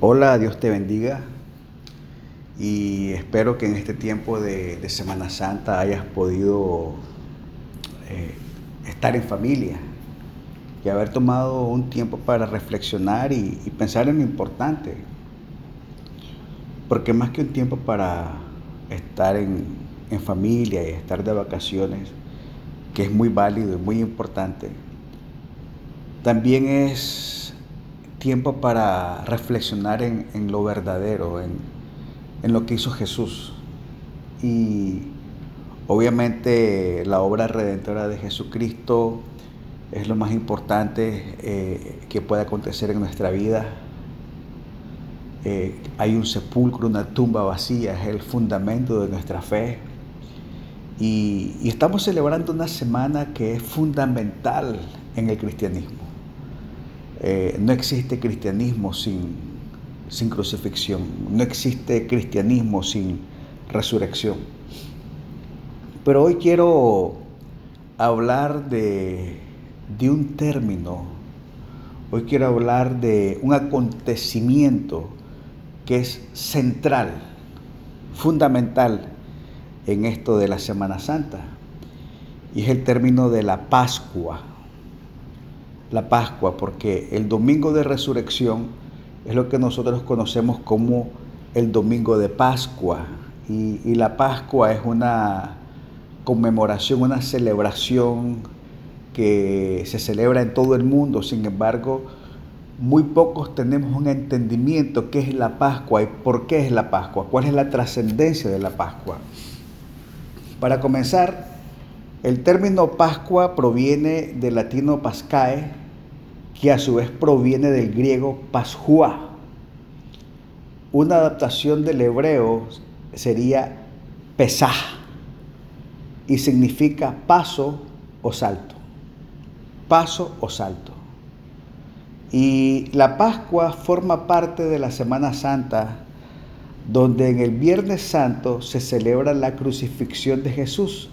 Hola, Dios te bendiga y espero que en este tiempo de, Semana Santa hayas podido eh, estar en familia y haber tomado un tiempo para reflexionar y, pensar en lo importante. Porque más que un tiempo para estar en, en familia y estar de vacaciones, que es muy válido y muy importante, también es tiempo para reflexionar en, lo verdadero, en, lo que hizo Jesús. Y obviamente la obra redentora de Jesucristo es lo más importante eh, que puede acontecer en nuestra vida. Eh, hay un sepulcro, una tumba vacía, es el fundamento de nuestra fe. y estamos celebrando una semana que es fundamental en el cristianismo. Eh, no existe cristianismo sin, sin crucifixión, no existe cristianismo sin resurrección. Pero hoy quiero hablar de, de un término, hoy quiero hablar de un acontecimiento que es central, fundamental en esto de la Semana Santa, y es el término de la Pascua la Pascua, porque el domingo de resurrección es lo que nosotros conocemos como el domingo de Pascua. Y, la Pascua es una conmemoración, una celebración que se celebra en todo el mundo. Sin embargo, muy pocos tenemos un entendimiento qué es la Pascua y por qué es la Pascua, cuál es la trascendencia de la Pascua. Para comenzar, el término Pascua proviene del latino pascae, que a su vez proviene del griego Pascua. Una adaptación del hebreo sería pesaj y significa paso o salto. Paso o salto. Y la Pascua forma parte de la Semana Santa, donde en el Viernes Santo se celebra la crucifixión de Jesús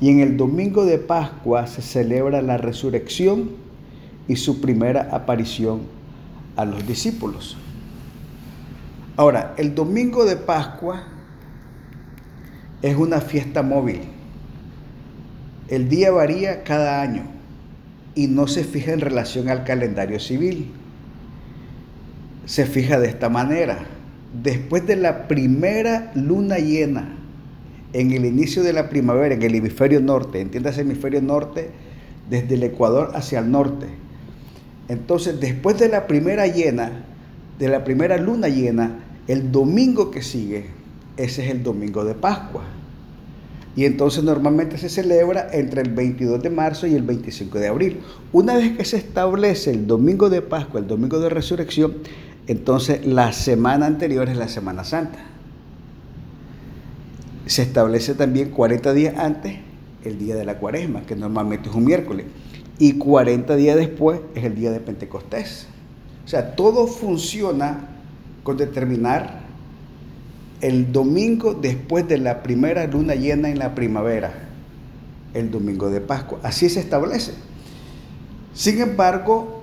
y en el domingo de Pascua se celebra la resurrección y su primera aparición a los discípulos. Ahora, el domingo de Pascua es una fiesta móvil. El día varía cada año y no se fija en relación al calendario civil. Se fija de esta manera. Después de la primera luna llena en el inicio de la primavera, en el hemisferio norte, entiendas hemisferio norte, desde el Ecuador hacia el norte. Entonces, después de la primera llena, de la primera luna llena, el domingo que sigue, ese es el domingo de Pascua. Y entonces normalmente se celebra entre el 22 de marzo y el 25 de abril. Una vez que se establece el domingo de Pascua, el domingo de resurrección, entonces la semana anterior es la Semana Santa se establece también 40 días antes el día de la cuaresma, que normalmente es un miércoles, y 40 días después es el día de Pentecostés. O sea, todo funciona con determinar el domingo después de la primera luna llena en la primavera, el domingo de Pascua. Así se establece. Sin embargo,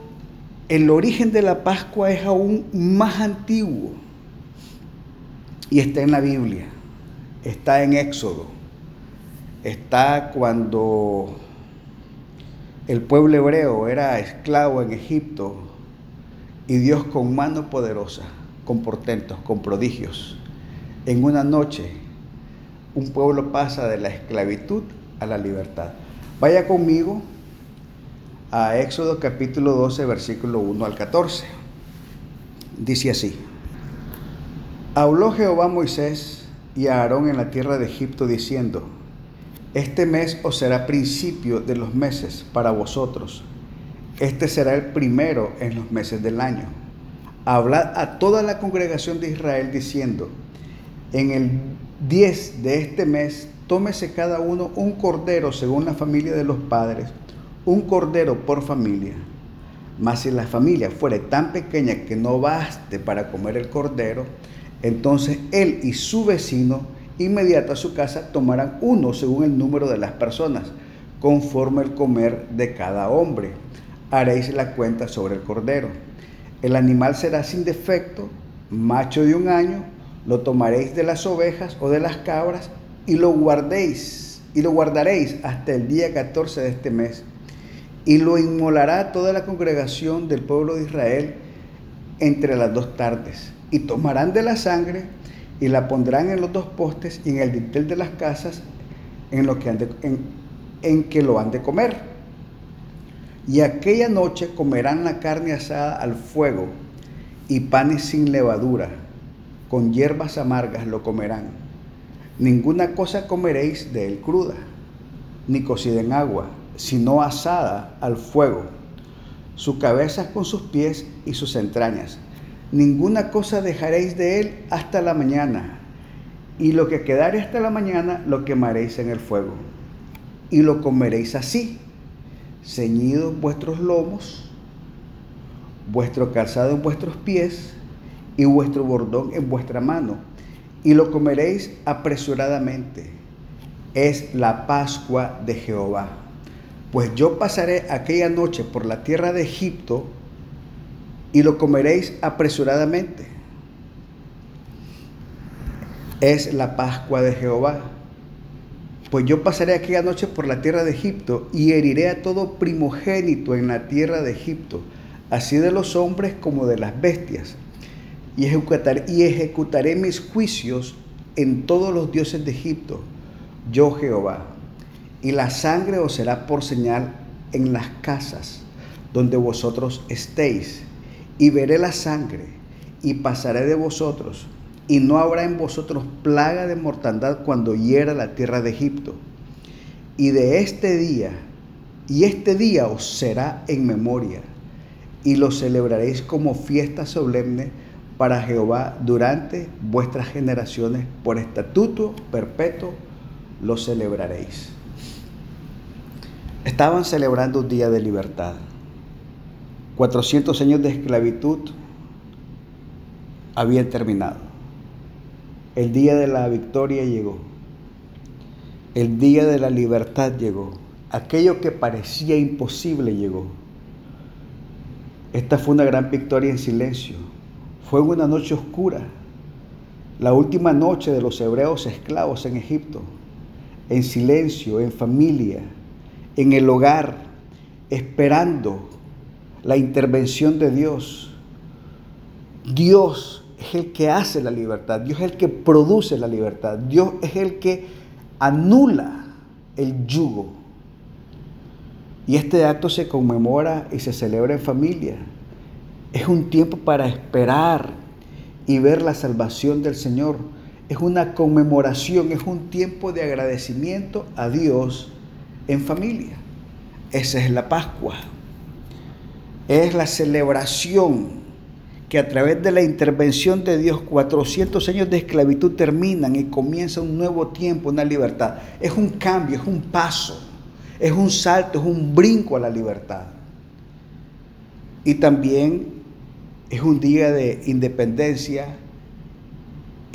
el origen de la Pascua es aún más antiguo y está en la Biblia está en Éxodo, está cuando el pueblo hebreo era esclavo en Egipto y Dios con mano poderosa, con portentos, con prodigios, en una noche un pueblo pasa de la esclavitud a la libertad. Vaya conmigo a Éxodo capítulo 12, versículo 1 al 14. Dice así, habló Jehová a Moisés, y a Aarón en la tierra de Egipto, diciendo, Este mes os será principio de los meses para vosotros. Este será el primero en los meses del año. Hablad a toda la congregación de Israel diciendo, En el 10 de este mes, tómese cada uno un cordero según la familia de los padres, un cordero por familia. Mas si la familia fuere tan pequeña que no baste para comer el cordero, entonces él y su vecino, inmediato a su casa, tomarán uno según el número de las personas, conforme el comer de cada hombre. Haréis la cuenta sobre el cordero. El animal será sin defecto macho de un año, lo tomaréis de las ovejas o de las cabras y lo guardéis, y lo guardaréis hasta el día 14 de este mes. Y lo inmolará toda la congregación del pueblo de Israel entre las dos tardes. Y tomarán de la sangre y la pondrán en los dos postes y en el dintel de las casas en, lo que en que lo han de comer. Y aquella noche comerán la carne asada al fuego y panes sin levadura, con hierbas amargas lo comerán. Ninguna cosa comeréis de él cruda, ni cocida en agua, sino asada al fuego, su cabeza con sus pies y sus entrañas. Ninguna cosa dejaréis de él hasta la mañana, y lo que quedare hasta la mañana lo quemaréis en el fuego, y lo comeréis así, ceñidos vuestros lomos, vuestro calzado en vuestros pies y vuestro bordón en vuestra mano, y lo comeréis apresuradamente. Es la Pascua de Jehová. Pues yo pasaré aquella noche por la tierra de Egipto y lo comeréis apresuradamente. Es la Pascua de Jehová. Pues yo pasaré aquella noche por la tierra de Egipto y heriré a todo primogénito en la tierra de Egipto así de los hombres como de las bestias, y, y ejecutaré mis juicios en todos los dioses de Egipto, yo Jehová. Y la sangre os será por señal en las casas donde vosotros estéis, y veré la sangre, y pasaré de vosotros, y no habrá en vosotros plaga de mortandad cuando hiera la tierra de Egipto. Y de este día, y este día os será en memoria y lo celebraréis como fiesta solemne para Jehová durante vuestras generaciones. Por estatuto perpetuo lo celebraréis. Estaban celebrando un día de libertad. 400 años de esclavitud habían terminado. El día de la victoria llegó. El día de la libertad llegó. Aquello que parecía imposible llegó. Esta fue una gran victoria en silencio. Fue una noche oscura, la última noche de los hebreos esclavos en Egipto, en silencio, en familia, en el hogar, esperando la intervención de Dios. Dios es el que hace la libertad, Dios es el que produce la libertad, Dios es el que anula el yugo y este acto se conmemora y se celebra en familia. Es un tiempo para esperar y ver la salvación del Señor. Es una conmemoración, es un tiempo de agradecimiento a Dios en familia. Esa es la Pascua. Es la celebración que a través de la intervención de Dios 400 años de esclavitud terminan y comienza un nuevo tiempo, una libertad. Es un cambio, es un paso. Es un salto, es un brinco a la libertad. Y también es un día de independencia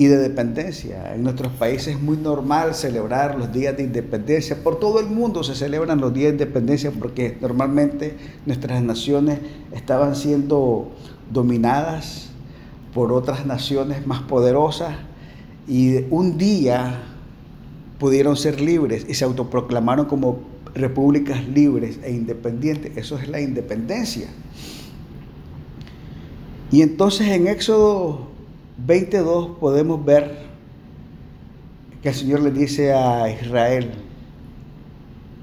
y de dependencia. En nuestros países es muy normal celebrar los días de independencia. Por todo el mundo se celebran los días de independencia porque normalmente nuestras naciones estaban siendo dominadas por otras naciones más poderosas y un día pudieron ser libres y se autoproclamaron como repúblicas libres e independientes. Eso es la independencia. Y entonces en Éxodo 22 podemos ver que el Señor le dice a Israel,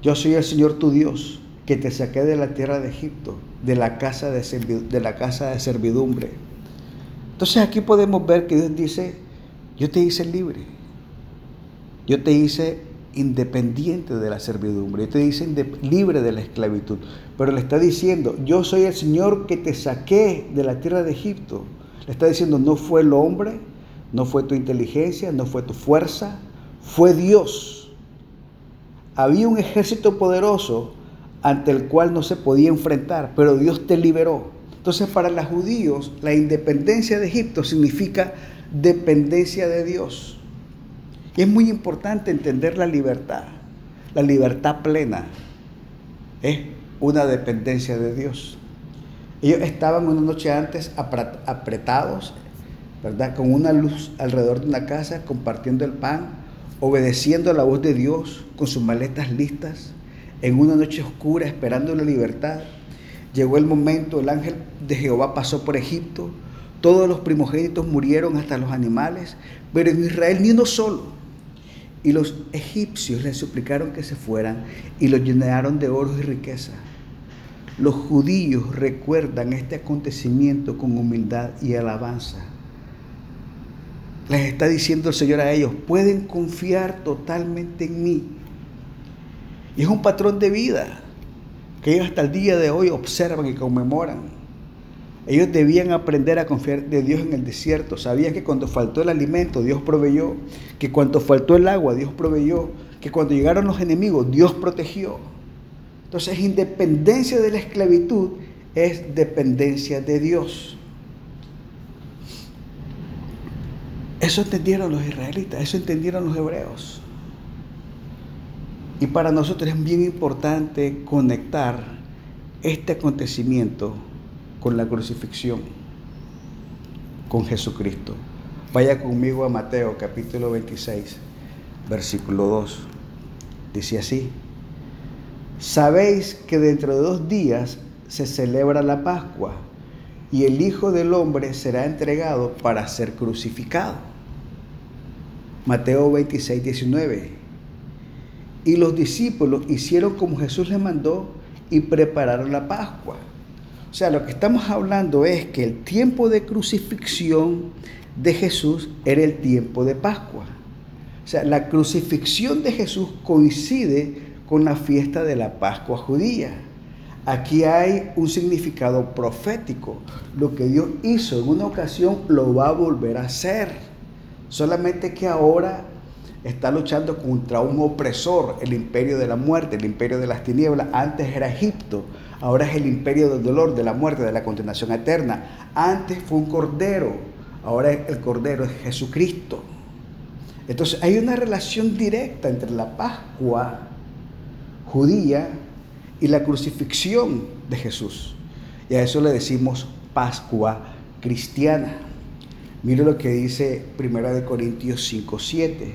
yo soy el Señor tu Dios, que te saqué de la tierra de Egipto, de la casa de, de, la casa de servidumbre. Entonces aquí podemos ver que Dios dice, yo te hice libre, yo te hice independiente de la servidumbre, te dice libre de la esclavitud, pero le está diciendo, yo soy el Señor que te saqué de la tierra de Egipto. Le está diciendo, no fue el hombre, no fue tu inteligencia, no fue tu fuerza, fue Dios. Había un ejército poderoso ante el cual no se podía enfrentar, pero Dios te liberó. Entonces para los judíos la independencia de Egipto significa dependencia de Dios. Y es muy importante entender la libertad. La libertad plena es una dependencia de Dios. Ellos estaban una noche antes apretados ¿verdad? Con una luz alrededor de una casa, compartiendo el pan, obedeciendo a la voz de Dios, con sus maletas listas, en una noche oscura, esperando la libertad. Llegó el momento, el ángel de Jehová pasó por Egipto, todos los primogénitos murieron, hasta los animales, pero en Israel ni uno solo. Y los egipcios les suplicaron que se fueran y los llenaron de oro y riqueza. Los judíos recuerdan este acontecimiento con humildad y alabanza. Les está diciendo el Señor a ellos, pueden confiar totalmente en mí. Y es un patrón de vida que ellos hasta el día de hoy observan y conmemoran. Ellos debían aprender a confiar de Dios en el desierto. Sabían que cuando faltó el alimento, Dios proveyó. Que cuando faltó el agua, Dios proveyó. Que cuando llegaron los enemigos, Dios protegió. Entonces, independencia de la esclavitud es dependencia de Dios. Eso entendieron los israelitas, eso entendieron los hebreos. Y para nosotros es bien importante conectar este acontecimiento con la crucifixión, con Jesucristo. Vaya conmigo a Mateo capítulo 26, versículo 2. Dice así, sabéis que dentro de dos días se celebra la Pascua y el Hijo del Hombre será entregado para ser crucificado. Mateo 26, 19. Y los discípulos hicieron como Jesús les mandó y prepararon la Pascua. O sea, lo que estamos hablando es que el tiempo de crucifixión de Jesús era el tiempo de Pascua. O sea, la crucifixión de Jesús coincide con la fiesta de la Pascua judía. Aquí hay un significado profético. Lo que Dios hizo en una ocasión lo va a volver a hacer. Solamente que ahora está luchando contra un opresor, el imperio de la muerte, el imperio de las tinieblas. Antes era Egipto, ahora es el imperio del dolor, de la muerte, de la condenación eterna. Antes fue un cordero, ahora el cordero es Jesucristo. Entonces hay una relación directa entre la Pascua judía y la crucifixión de Jesús. Y a eso le decimos Pascua cristiana. Mire lo que dice 1 Corintios 5, 7.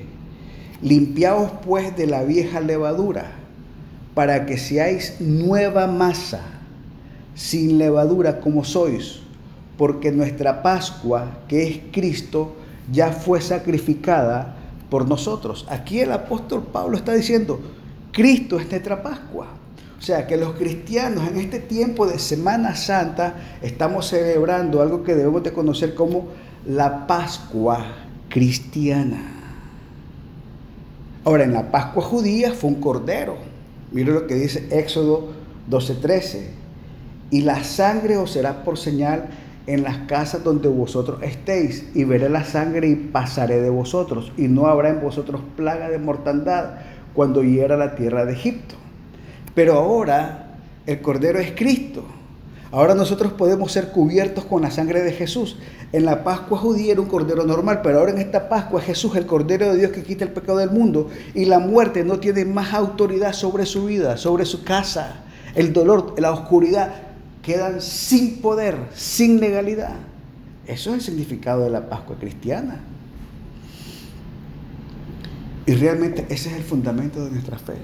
Limpiaos pues de la vieja levadura, para que seáis nueva masa, sin levadura como sois, porque nuestra Pascua, que es Cristo, ya fue sacrificada por nosotros. Aquí el apóstol Pablo está diciendo, Cristo es nuestra Pascua. O sea que los cristianos en este tiempo de Semana Santa estamos celebrando algo que debemos de conocer como la Pascua cristiana. Ahora, en la Pascua judía fue un cordero. Mire lo que dice Éxodo 12:13. Y la sangre os será por señal en las casas donde vosotros estéis, y veré la sangre y pasaré de vosotros, y no habrá en vosotros plaga de mortandad cuando hiera la tierra de Egipto. Pero ahora el cordero es Cristo. Ahora nosotros podemos ser cubiertos con la sangre de Jesús. En la Pascua judía era un cordero normal, pero ahora en esta Pascua Jesús, el cordero de Dios que quita el pecado del mundo, y la muerte no tiene más autoridad sobre su vida, sobre su casa. El dolor, la oscuridad quedan sin poder, sin legalidad. Eso es el significado de la Pascua cristiana. Y realmente ese es el fundamento de nuestra fe.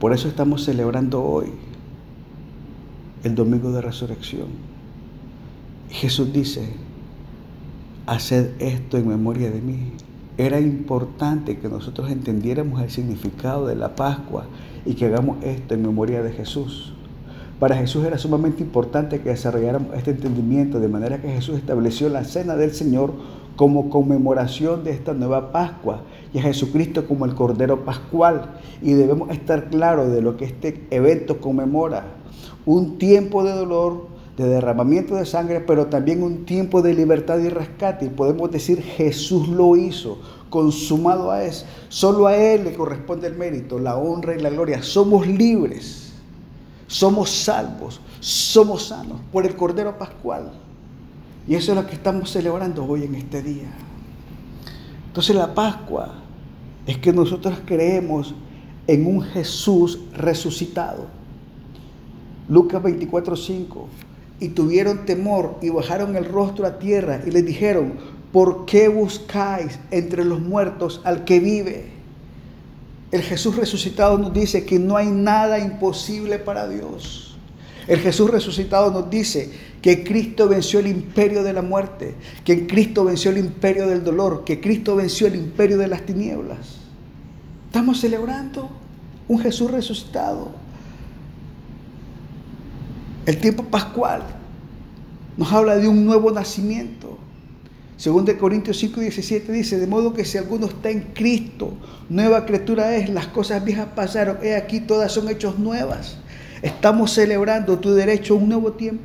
Por eso estamos celebrando hoy el domingo de resurrección. Jesús dice, haced esto en memoria de mí. Era importante que nosotros entendiéramos el significado de la Pascua y que hagamos esto en memoria de Jesús. Para Jesús era sumamente importante que desarrolláramos este entendimiento, de manera que Jesús estableció la cena del Señor como conmemoración de esta nueva Pascua y a Jesucristo como el Cordero Pascual. Y debemos estar claros de lo que este evento conmemora un tiempo de dolor, de derramamiento de sangre, pero también un tiempo de libertad y rescate. Y podemos decir, Jesús lo hizo, consumado a Él. Solo a Él le corresponde el mérito, la honra y la gloria. Somos libres, somos salvos, somos sanos por el Cordero Pascual. Y eso es lo que estamos celebrando hoy en este día. Entonces la Pascua es que nosotros creemos en un Jesús resucitado Lucas 24:5. Y tuvieron temor y bajaron el rostro a tierra y les dijeron, ¿por qué buscáis entre los muertos al que vive? El Jesús resucitado nos dice que no hay nada imposible para Dios. El Jesús resucitado nos dice que Cristo venció el imperio de la muerte, que Cristo venció el imperio del dolor, que Cristo venció el imperio de las tinieblas. Estamos celebrando un Jesús resucitado. El tiempo pascual nos habla de un nuevo nacimiento. Según de Corintios 5 17 dice, de modo que si alguno está en Cristo, nueva criatura es, las cosas viejas pasaron, he aquí todas son hechos nuevas. Estamos celebrando tu derecho a un nuevo tiempo.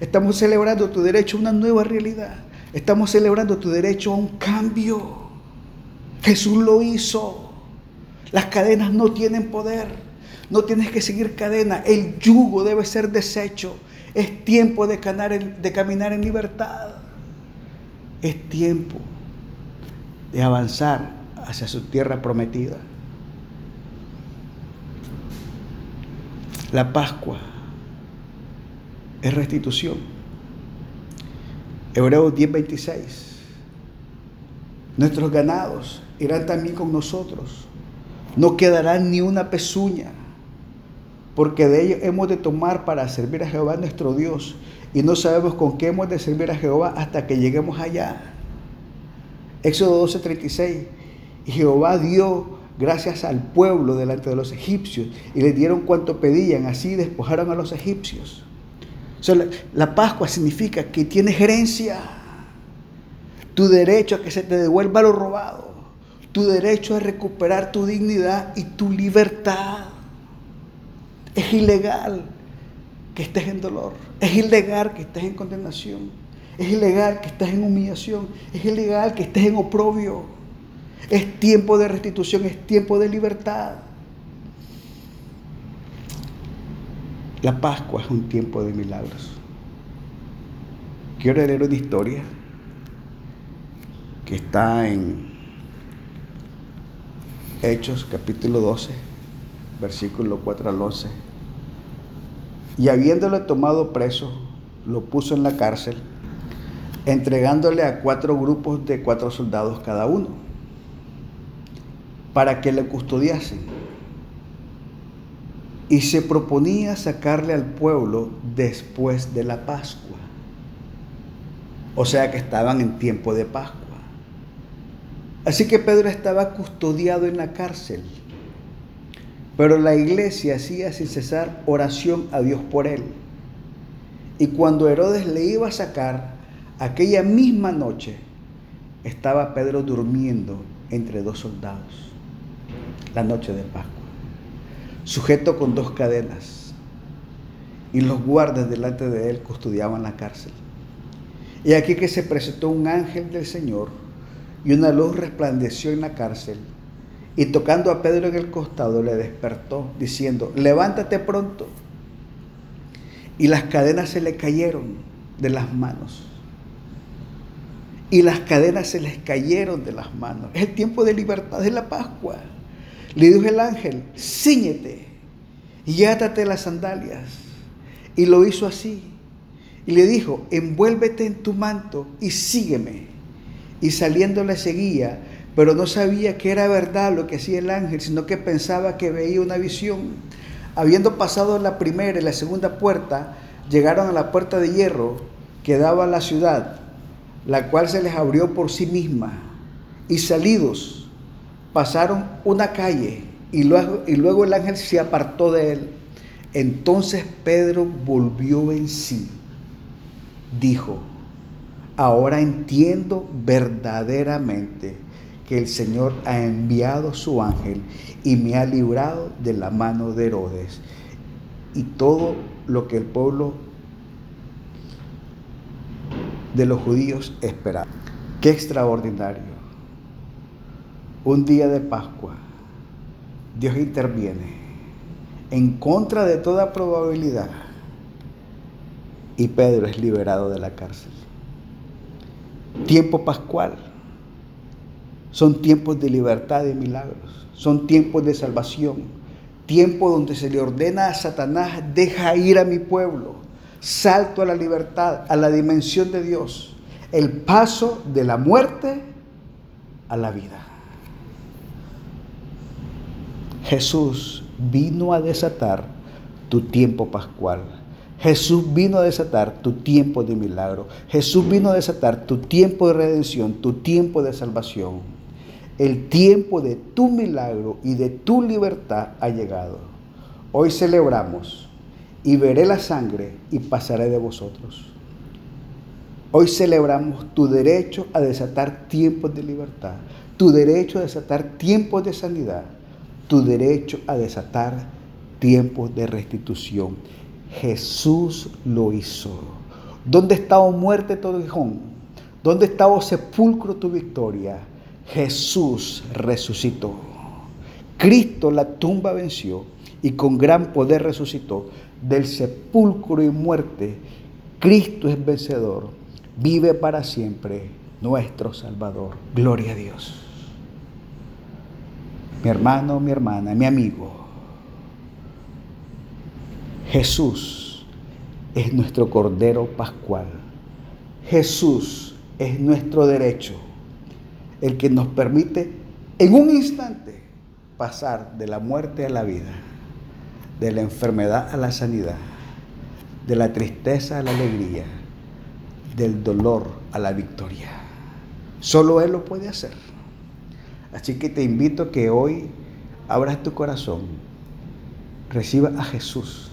Estamos celebrando tu derecho a una nueva realidad. Estamos celebrando tu derecho a un cambio. Jesús lo hizo. Las cadenas no tienen poder. No tienes que seguir cadena. El yugo debe ser deshecho. Es tiempo de, de caminar en libertad. Es tiempo de avanzar hacia su tierra prometida. La Pascua es restitución. Hebreos 10:26. Nuestros ganados irán también con nosotros. No quedará ni una pezuña, porque de ellos hemos de tomar para servir a Jehová nuestro Dios y no sabemos con qué hemos de servir a Jehová hasta que lleguemos allá. Éxodo 12:36. Y Jehová dio gracias al pueblo delante de los egipcios y les dieron cuanto pedían, así despojaron a los egipcios. la, Pascua significa que tienes herencia, tu derecho a que se te devuelva lo robado, tu derecho a recuperar tu dignidad y tu libertad. Es ilegal que estés en dolor. Es ilegal que estés en condenación. Es ilegal que estés en humillación. Es ilegal que estés en oprobio. Es tiempo de restitución, es tiempo de libertad. La Pascua es un tiempo de milagros. Quiero leer una historia que está en Hechos capítulo 12, versículo 4 al 11 y habiéndole tomado preso, lo puso en la cárcel, entregándole a cuatro grupos de cuatro soldados cada uno, para que le custodiasen. Y se proponía sacarle al pueblo después de la Pascua. O sea que estaban en tiempo de Pascua. Así que Pedro estaba custodiado en la cárcel pero la iglesia hacía sin cesar oración a Dios por él. Y cuando Herodes le iba a sacar, aquella misma noche estaba Pedro durmiendo entre dos soldados, la noche de Pascua, sujeto con dos cadenas, y los guardas delante de él custodiaban la cárcel. Y aquí que se presentó un ángel del Señor y una luz resplandeció en la cárcel y tocando a Pedro en el costado le despertó, diciendo, levántate pronto. Y las cadenas se le cayeron de las manos. Y las cadenas se les cayeron de las manos. Es el tiempo de libertad, de la Pascua. Le dijo el ángel, ciñete y átate las sandalias. Y lo hizo así. Y le dijo, envuélvete en tu manto y sígueme. Y saliendo le seguía pero no sabía que era verdad lo que hacía el ángel, sino que pensaba que veía una visión. Habiendo pasado la primera y la segunda puerta, llegaron a la puerta de hierro que daba a la ciudad, la cual se les abrió por sí misma. Y salidos, pasaron una calle y luego, y luego el ángel se apartó de él. Entonces Pedro volvió en sí. Dijo, ahora entiendo verdaderamente que el Señor ha enviado su ángel y me ha librado de la mano de Herodes y todo lo que el pueblo de los judíos esperaba. Qué extraordinario. Un día de Pascua, Dios interviene en contra de toda probabilidad y Pedro es liberado de la cárcel. Tiempo pascual son tiempos de libertad y milagros. Son tiempos de salvación. Tiempo donde se le ordena a Satanás, deja ir a mi pueblo. Salto a la libertad, a la dimensión de Dios. El paso de la muerte a la vida. Jesús vino a desatar tu tiempo pascual. Jesús vino a desatar tu tiempo de milagro. Jesús vino a desatar tu tiempo de redención, tu tiempo de salvación. El tiempo de tu milagro y de tu libertad ha llegado. Hoy celebramos y veré la sangre y pasaré de vosotros. Hoy celebramos tu derecho a desatar tiempos de libertad, tu derecho a desatar tiempos de sanidad, tu derecho a desatar tiempos de restitución. Jesús lo hizo. ¿Dónde estaba muerte tu hijón? ¿Dónde estaba sepulcro tu victoria? Jesús resucitó. Cristo la tumba venció y con gran poder resucitó. Del sepulcro y muerte, Cristo es vencedor. Vive para siempre nuestro Salvador. Gloria a Dios. Mi hermano, mi hermana, mi amigo. Jesús es nuestro Cordero Pascual. Jesús es nuestro derecho, el que nos permite en un instante pasar de la muerte a la vida, de la enfermedad a la sanidad, de la tristeza a la alegría, del dolor a la victoria. Solo Él lo puede hacer. Así que te invito a que hoy abras tu corazón, reciba a Jesús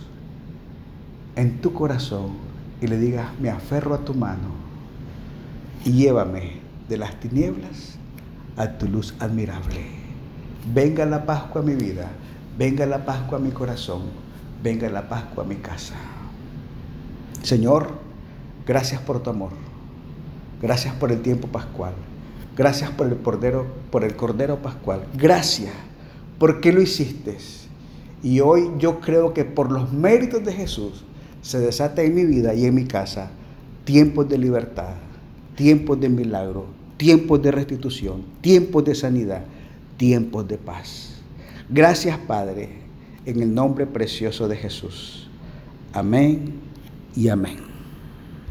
en tu corazón y le digas, me aferro a tu mano y llévame de las tinieblas a tu luz admirable. Venga la Pascua a mi vida, venga la Pascua a mi corazón, venga la Pascua a mi casa. Señor, Gracias por tu amor. Gracias por el tiempo pascual. Gracias por el cordero, por el cordero pascual. Gracias porque lo hiciste. Y hoy yo creo que por los méritos de Jesús se desata en mi vida y en mi casa tiempos de libertad, tiempos de milagro, tiempos de restitución, tiempos de sanidad, tiempos de paz. Gracias Padre, en el nombre precioso de Jesús. Amén y amén.